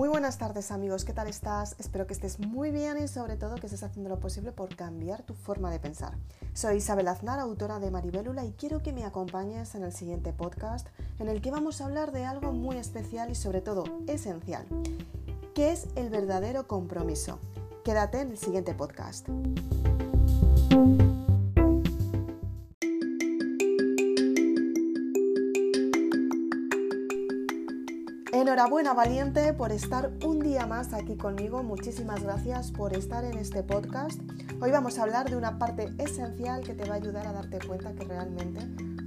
Muy buenas tardes amigos, ¿qué tal estás? Espero que estés muy bien y sobre todo que estés haciendo lo posible por cambiar tu forma de pensar. Soy Isabel Aznar, autora de Maribélula y quiero que me acompañes en el siguiente podcast en el que vamos a hablar de algo muy especial y sobre todo esencial, que es el verdadero compromiso. Quédate en el siguiente podcast. Enhorabuena valiente por estar un día más aquí conmigo. Muchísimas gracias por estar en este podcast. Hoy vamos a hablar de una parte esencial que te va a ayudar a darte cuenta que realmente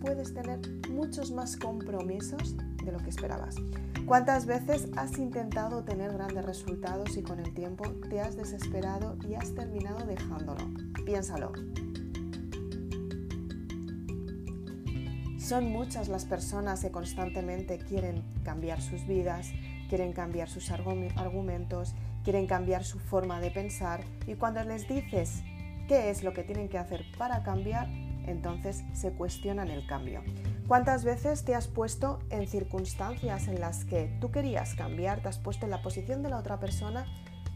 puedes tener muchos más compromisos de lo que esperabas. ¿Cuántas veces has intentado tener grandes resultados y con el tiempo te has desesperado y has terminado dejándolo? Piénsalo. Son muchas las personas que constantemente quieren cambiar sus vidas, quieren cambiar sus argumentos, quieren cambiar su forma de pensar y cuando les dices qué es lo que tienen que hacer para cambiar, entonces se cuestionan el cambio. ¿Cuántas veces te has puesto en circunstancias en las que tú querías cambiar, te has puesto en la posición de la otra persona,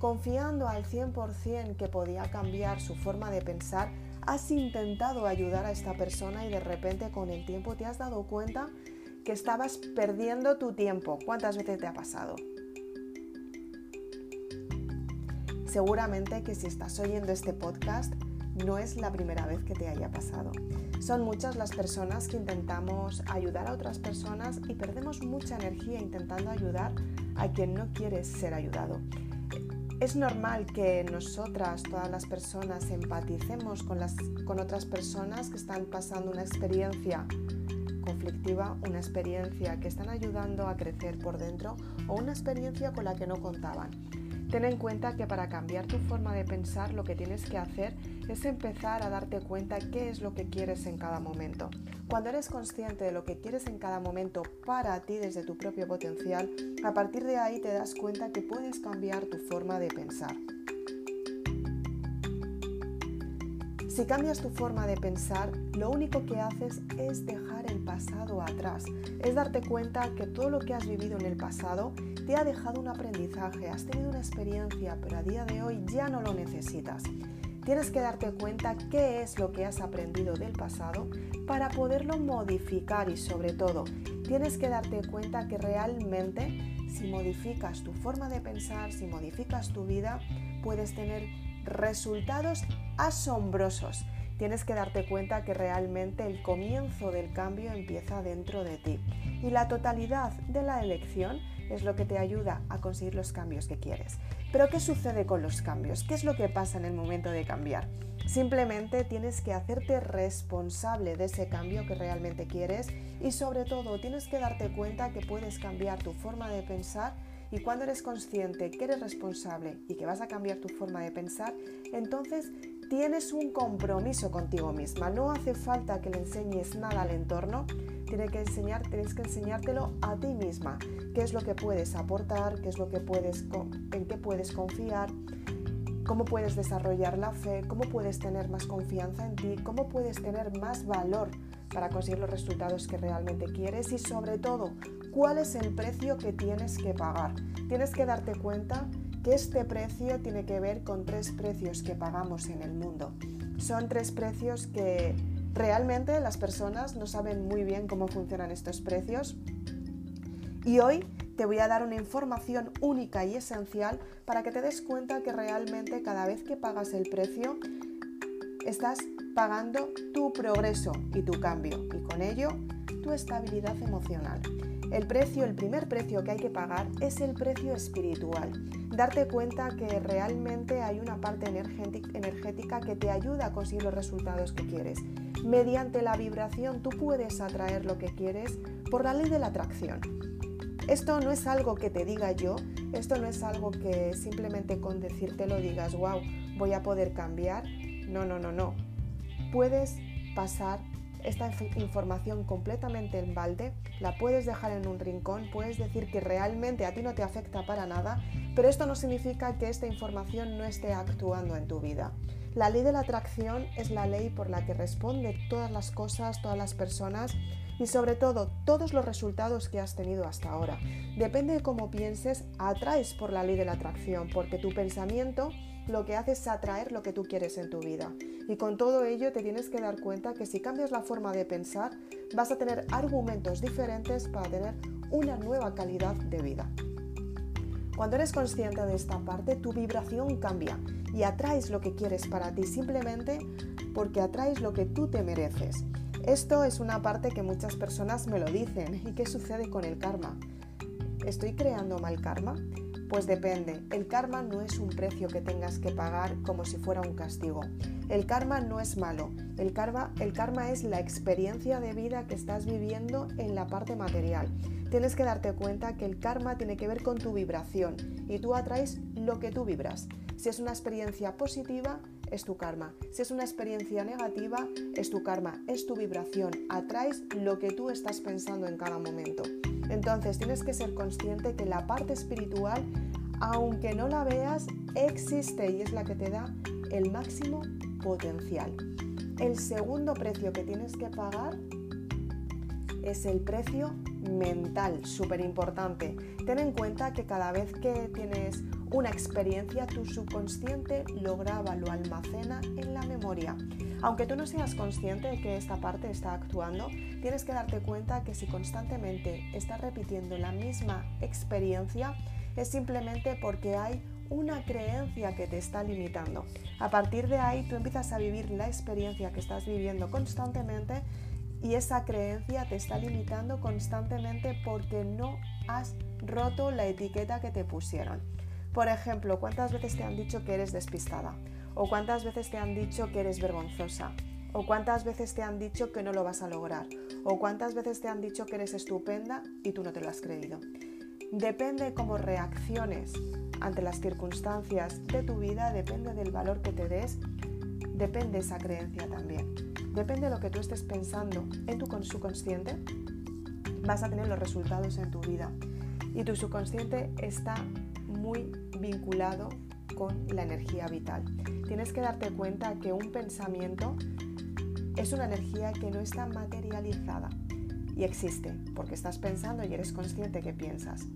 confiando al 100% que podía cambiar su forma de pensar has intentado ayudar a esta persona y de repente con el tiempo te has dado cuenta que estabas perdiendo tu tiempo. ¿Cuántas veces te ha pasado? Seguramente que si estás oyendo este podcast no es la primera vez que te haya pasado. Son muchas las personas que intentamos ayudar a otras personas y perdemos mucha energía intentando ayudar a quien no quiere ser ayudado. Es normal que nosotras, todas las personas, empaticemos con, las, con otras personas que están pasando una experiencia conflictiva, una experiencia que están ayudando a crecer por dentro o una experiencia con la que no contaban. Ten en cuenta que para cambiar tu forma de pensar lo que tienes que hacer es empezar a darte cuenta qué es lo que quieres en cada momento. Cuando eres consciente de lo que quieres en cada momento para ti desde tu propio potencial, a partir de ahí te das cuenta que puedes cambiar tu forma de pensar. Si cambias tu forma de pensar, lo único que haces es dejar el pasado atrás, es darte cuenta que todo lo que has vivido en el pasado te ha dejado un aprendizaje, has tenido una experiencia, pero a día de hoy ya no lo necesitas. Tienes que darte cuenta qué es lo que has aprendido del pasado para poderlo modificar y sobre todo tienes que darte cuenta que realmente si modificas tu forma de pensar, si modificas tu vida, puedes tener resultados asombrosos. Tienes que darte cuenta que realmente el comienzo del cambio empieza dentro de ti y la totalidad de la elección es lo que te ayuda a conseguir los cambios que quieres. Pero ¿qué sucede con los cambios? ¿Qué es lo que pasa en el momento de cambiar? Simplemente tienes que hacerte responsable de ese cambio que realmente quieres y sobre todo tienes que darte cuenta que puedes cambiar tu forma de pensar y cuando eres consciente que eres responsable y que vas a cambiar tu forma de pensar, entonces tienes un compromiso contigo misma. No hace falta que le enseñes nada al entorno, tienes que, enseñar, tienes que enseñártelo a ti misma. ¿Qué es lo que puedes aportar? ¿Qué es lo que puedes, en qué puedes confiar? cómo puedes desarrollar la fe, cómo puedes tener más confianza en ti, cómo puedes tener más valor para conseguir los resultados que realmente quieres y sobre todo, cuál es el precio que tienes que pagar. Tienes que darte cuenta que este precio tiene que ver con tres precios que pagamos en el mundo. Son tres precios que realmente las personas no saben muy bien cómo funcionan estos precios. Y hoy te voy a dar una información única y esencial para que te des cuenta que realmente cada vez que pagas el precio estás pagando tu progreso y tu cambio y con ello tu estabilidad emocional. El precio, el primer precio que hay que pagar es el precio espiritual. Darte cuenta que realmente hay una parte energética que te ayuda a conseguir los resultados que quieres. Mediante la vibración tú puedes atraer lo que quieres por la ley de la atracción. Esto no es algo que te diga yo, esto no es algo que simplemente con decírtelo digas, wow, voy a poder cambiar. No, no, no, no. Puedes pasar esta información completamente en balde, la puedes dejar en un rincón, puedes decir que realmente a ti no te afecta para nada, pero esto no significa que esta información no esté actuando en tu vida. La ley de la atracción es la ley por la que responde todas las cosas, todas las personas y sobre todo todos los resultados que has tenido hasta ahora. Depende de cómo pienses, atraes por la ley de la atracción, porque tu pensamiento lo que hace es atraer lo que tú quieres en tu vida. Y con todo ello te tienes que dar cuenta que si cambias la forma de pensar, vas a tener argumentos diferentes para tener una nueva calidad de vida. Cuando eres consciente de esta parte, tu vibración cambia y atraes lo que quieres para ti simplemente porque atraes lo que tú te mereces. Esto es una parte que muchas personas me lo dicen. ¿Y qué sucede con el karma? ¿Estoy creando mal karma? Pues depende. El karma no es un precio que tengas que pagar como si fuera un castigo. El karma no es malo. El karma, el karma es la experiencia de vida que estás viviendo en la parte material. Tienes que darte cuenta que el karma tiene que ver con tu vibración y tú atraes lo que tú vibras. Si es una experiencia positiva, es tu karma. Si es una experiencia negativa, es tu karma, es tu vibración. Atraes lo que tú estás pensando en cada momento. Entonces tienes que ser consciente que la parte espiritual, aunque no la veas, existe y es la que te da el máximo potencial. El segundo precio que tienes que pagar es el precio mental, súper importante. Ten en cuenta que cada vez que tienes una experiencia, tu subconsciente lo graba, lo almacena en la memoria. Aunque tú no seas consciente de que esta parte está actuando, tienes que darte cuenta que si constantemente estás repitiendo la misma experiencia, es simplemente porque hay una creencia que te está limitando. A partir de ahí tú empiezas a vivir la experiencia que estás viviendo constantemente y esa creencia te está limitando constantemente porque no has roto la etiqueta que te pusieron. Por ejemplo, ¿cuántas veces te han dicho que eres despistada? ¿O cuántas veces te han dicho que eres vergonzosa? ¿O cuántas veces te han dicho que no lo vas a lograr? ¿O cuántas veces te han dicho que eres estupenda y tú no te lo has creído? Depende cómo reacciones ante las circunstancias de tu vida, depende del valor que te des, depende esa creencia también. Depende de lo que tú estés pensando en tu subconsciente, vas a tener los resultados en tu vida. Y tu subconsciente está muy vinculado con la energía vital. Tienes que darte cuenta que un pensamiento es una energía que no está materializada y existe porque estás pensando y eres consciente que piensas.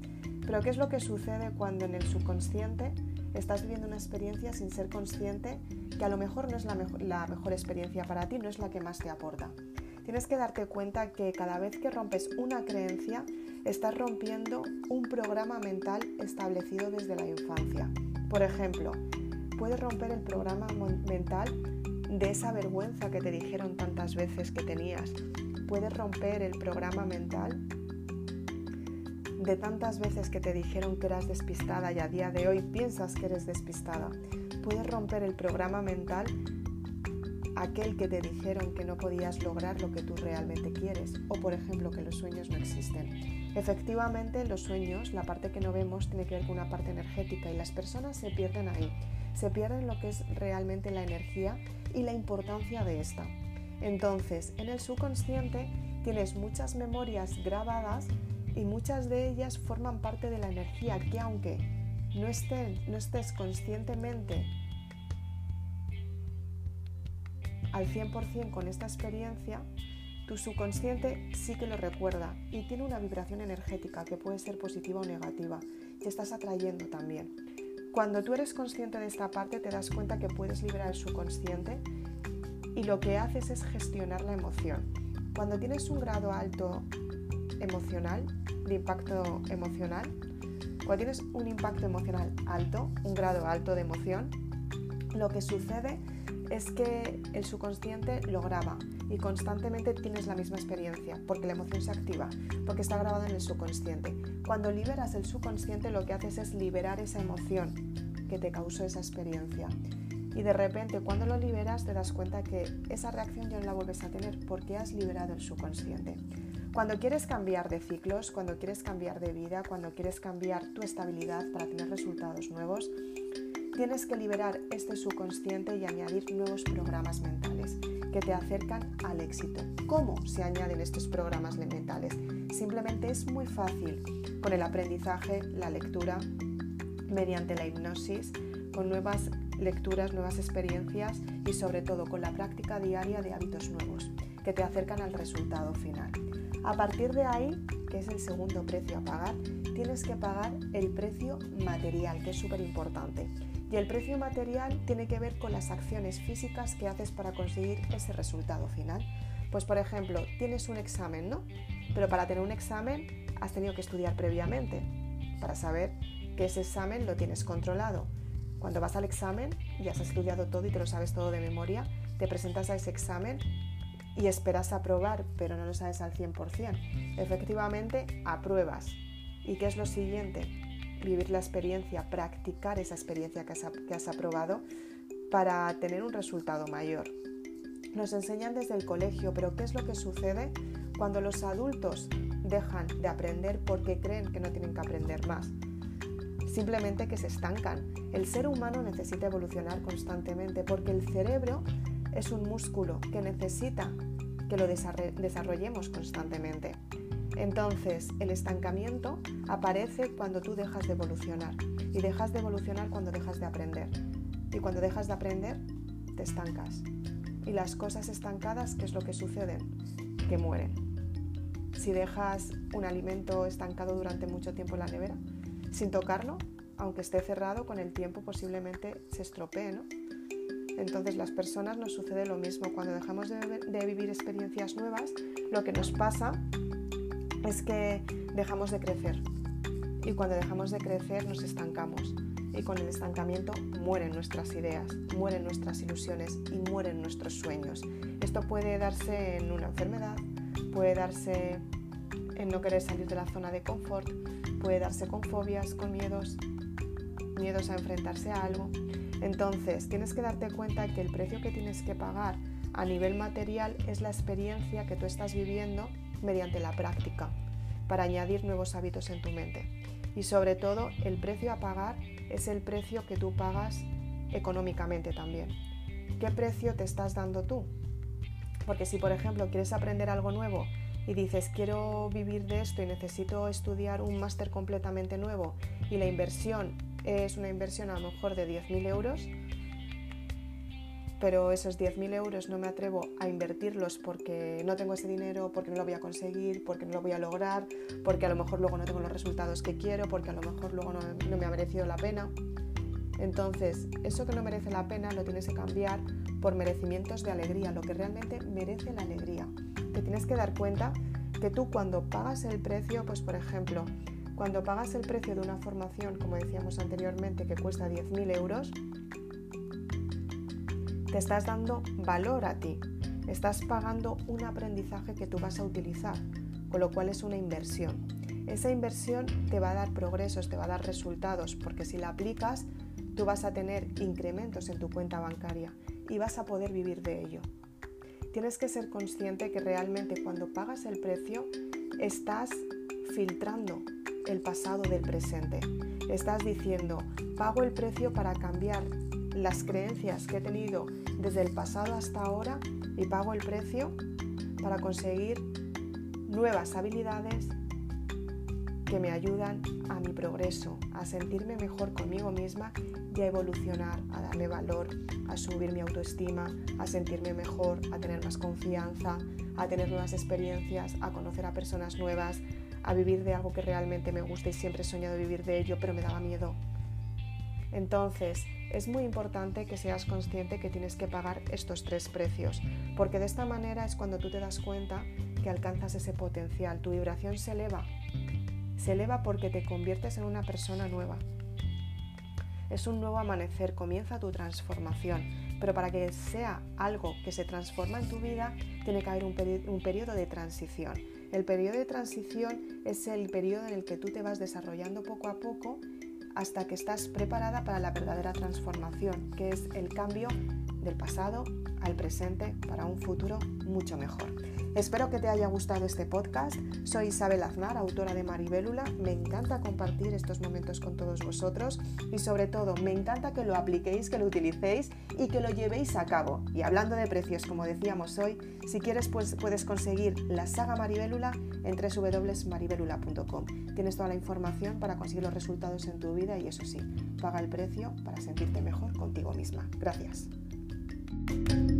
Pero ¿qué es lo que sucede cuando en el subconsciente estás viviendo una experiencia sin ser consciente que a lo mejor no es la la mejor experiencia para ti, no es la que más te aporta. Tienes que darte cuenta que cada vez que rompes una creencia, estás rompiendo un programa mental establecido desde la infancia. Por ejemplo, puedes romper el programa mental de esa vergüenza que te dijeron tantas veces que tenías. Puedes romper el programa mental de tantas veces que te dijeron que eras despistada y a día de hoy piensas que eres despistada. Puedes romper el programa mental aquel que te dijeron que no podías lograr lo que tú realmente quieres o por ejemplo que los sueños no existen. Efectivamente, los sueños, la parte que no vemos, tiene que ver con una parte energética y las personas se pierden ahí. Se pierden lo que es realmente la energía y la importancia de esta. Entonces, en el subconsciente tienes muchas memorias grabadas y muchas de ellas forman parte de la energía que aunque no, no estés conscientemente al 100% con esta experiencia, tu subconsciente sí que lo recuerda y tiene una vibración energética que puede ser positiva o negativa y estás atrayendo también. Cuando tú eres consciente de esta parte te das cuenta que puedes liberar el subconsciente y lo que haces es gestionar la emoción. Cuando tienes un grado alto emocional, de impacto emocional, cuando tienes un impacto emocional alto, un grado alto de emoción, lo que sucede es que el subconsciente lo graba y constantemente tienes la misma experiencia porque la emoción se activa, porque está grabada en el subconsciente. Cuando liberas el subconsciente lo que haces es liberar esa emoción que te causó esa experiencia. Y de repente cuando lo liberas te das cuenta que esa reacción ya no la vuelves a tener porque has liberado el subconsciente. Cuando quieres cambiar de ciclos, cuando quieres cambiar de vida, cuando quieres cambiar tu estabilidad para tener resultados nuevos, tienes que liberar este subconsciente y añadir nuevos programas mentales que te acercan al éxito. ¿Cómo se añaden estos programas mentales? Simplemente es muy fácil con el aprendizaje, la lectura, mediante la hipnosis, con nuevas lecturas, nuevas experiencias y sobre todo con la práctica diaria de hábitos nuevos que te acercan al resultado final. A partir de ahí, que es el segundo precio a pagar, tienes que pagar el precio material, que es súper importante. Y el precio material tiene que ver con las acciones físicas que haces para conseguir ese resultado final. Pues por ejemplo, tienes un examen, ¿no? Pero para tener un examen has tenido que estudiar previamente para saber que ese examen lo tienes controlado. Cuando vas al examen y has estudiado todo y te lo sabes todo de memoria, te presentas a ese examen y esperas aprobar, pero no lo sabes al 100%. Efectivamente, apruebas. ¿Y qué es lo siguiente? Vivir la experiencia, practicar esa experiencia que has, que has aprobado para tener un resultado mayor. Nos enseñan desde el colegio, pero ¿qué es lo que sucede cuando los adultos dejan de aprender porque creen que no tienen que aprender más? Simplemente que se estancan. El ser humano necesita evolucionar constantemente porque el cerebro es un músculo que necesita que lo desarrollemos constantemente. Entonces, el estancamiento aparece cuando tú dejas de evolucionar y dejas de evolucionar cuando dejas de aprender. Y cuando dejas de aprender, te estancas. Y las cosas estancadas, ¿qué es lo que sucede? Que mueren. Si dejas un alimento estancado durante mucho tiempo en la nevera, sin tocarlo, aunque esté cerrado, con el tiempo posiblemente se estropee, ¿no? Entonces las personas nos sucede lo mismo. Cuando dejamos de, de, vivir experiencias nuevas, lo que nos pasa es que dejamos de crecer. Y cuando dejamos de crecer nos estancamos y con el estancamiento mueren nuestras ideas, mueren nuestras ilusiones y mueren nuestros sueños. Esto puede darse en una enfermedad, puede darse en no querer salir de la zona de confort, puede darse con fobias, con miedos, miedos a enfrentarse a algo. Entonces, tienes que darte cuenta que el precio que tienes que pagar a nivel material es la experiencia que tú estás viviendo mediante la práctica para añadir nuevos hábitos en tu mente. Y sobre todo, el precio a pagar es el precio que tú pagas económicamente también. ¿Qué precio te estás dando tú? Porque si, por ejemplo, quieres aprender algo nuevo y dices, quiero vivir de esto y necesito estudiar un máster completamente nuevo y la inversión es una inversión a lo mejor de 10.000 euros, pero esos 10.000 euros no me atrevo a invertirlos porque no tengo ese dinero, porque no lo voy a conseguir, porque no lo voy a lograr, porque a lo mejor luego no tengo los resultados que quiero, porque a lo mejor luego no, no me ha merecido la pena. Entonces, eso que no merece la pena lo tienes que cambiar por merecimientos de alegría, lo que realmente merece la alegría. Te tienes que dar cuenta que tú cuando pagas el precio, pues por ejemplo, cuando pagas el precio de una formación, como decíamos anteriormente, que cuesta 10.000 euros, te estás dando valor a ti, estás pagando un aprendizaje que tú vas a utilizar, con lo cual es una inversión. Esa inversión te va a dar progresos, te va a dar resultados, porque si la aplicas, tú vas a tener incrementos en tu cuenta bancaria y vas a poder vivir de ello. Tienes que ser consciente que realmente cuando pagas el precio, estás filtrando el pasado del presente. Estás diciendo, pago el precio para cambiar las creencias que he tenido desde el pasado hasta ahora y pago el precio para conseguir nuevas habilidades que me ayudan a mi progreso, a sentirme mejor conmigo misma y a evolucionar, a darle valor, a subir mi autoestima, a sentirme mejor, a tener más confianza, a tener nuevas experiencias, a conocer a personas nuevas, a vivir de algo que realmente me gusta y siempre he soñado vivir de ello, pero me daba miedo. Entonces, es muy importante que seas consciente que tienes que pagar estos tres precios, porque de esta manera es cuando tú te das cuenta que alcanzas ese potencial, tu vibración se eleva. Se eleva porque te conviertes en una persona nueva. Es un nuevo amanecer, comienza tu transformación, pero para que sea algo que se transforma en tu vida, tiene que haber un, un periodo de transición. El periodo de transición es el periodo en el que tú te vas desarrollando poco a poco hasta que estás preparada para la verdadera transformación, que es el cambio del pasado al presente para un futuro mucho mejor. Espero que te haya gustado este podcast. Soy Isabel Aznar, autora de Maribélula. Me encanta compartir estos momentos con todos vosotros y sobre todo me encanta que lo apliquéis, que lo utilicéis y que lo llevéis a cabo. Y hablando de precios, como decíamos hoy, si quieres pues puedes conseguir la saga Maribélula en www.maribélula.com. Tienes toda la información para conseguir los resultados en tu vida y eso sí, paga el precio para sentirte mejor contigo misma. Gracias. you